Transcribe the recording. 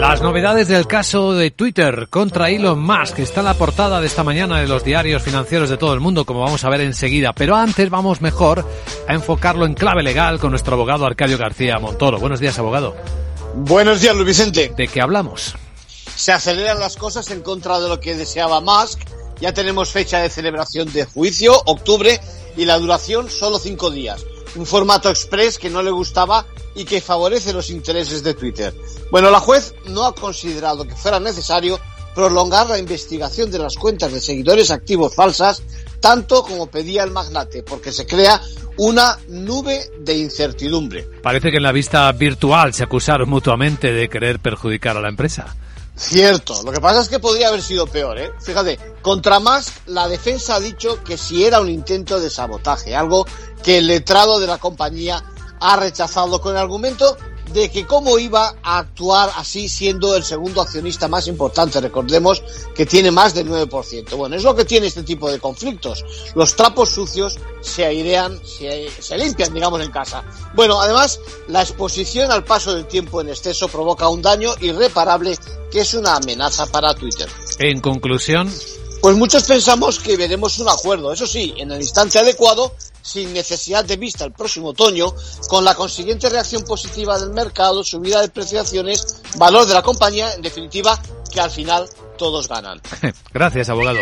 Las novedades del caso de Twitter contra Elon Musk está en la portada de esta mañana de los diarios financieros de todo el mundo, como vamos a ver enseguida. Pero antes vamos mejor a enfocarlo en clave legal con nuestro abogado Arcadio García Montoro. Buenos días, abogado. Buenos días, Luis Vicente. ¿De qué hablamos? Se aceleran las cosas en contra de lo que deseaba Musk. Ya tenemos fecha de celebración de juicio, octubre, y la duración solo cinco días. Un formato express que no le gustaba y que favorece los intereses de Twitter. Bueno, la juez no ha considerado que fuera necesario prolongar la investigación de las cuentas de seguidores activos falsas, tanto como pedía el magnate, porque se crea una nube de incertidumbre. Parece que en la vista virtual se acusaron mutuamente de querer perjudicar a la empresa. Cierto, lo que pasa es que podría haber sido peor, ¿eh? Fíjate, contra Musk la defensa ha dicho que si era un intento de sabotaje, algo que el letrado de la compañía ha rechazado con el argumento de que cómo iba a actuar así siendo el segundo accionista más importante, recordemos que tiene más del 9%. Bueno, es lo que tiene este tipo de conflictos. Los trapos sucios se airean, se, se limpian, digamos, en casa. Bueno, además, la exposición al paso del tiempo en exceso provoca un daño irreparable que es una amenaza para Twitter. En conclusión, pues muchos pensamos que veremos un acuerdo, eso sí, en el instante adecuado, sin necesidad de vista el próximo otoño, con la consiguiente reacción positiva del mercado, subida de preciaciones, valor de la compañía, en definitiva, que al final todos ganan. Gracias, abogado.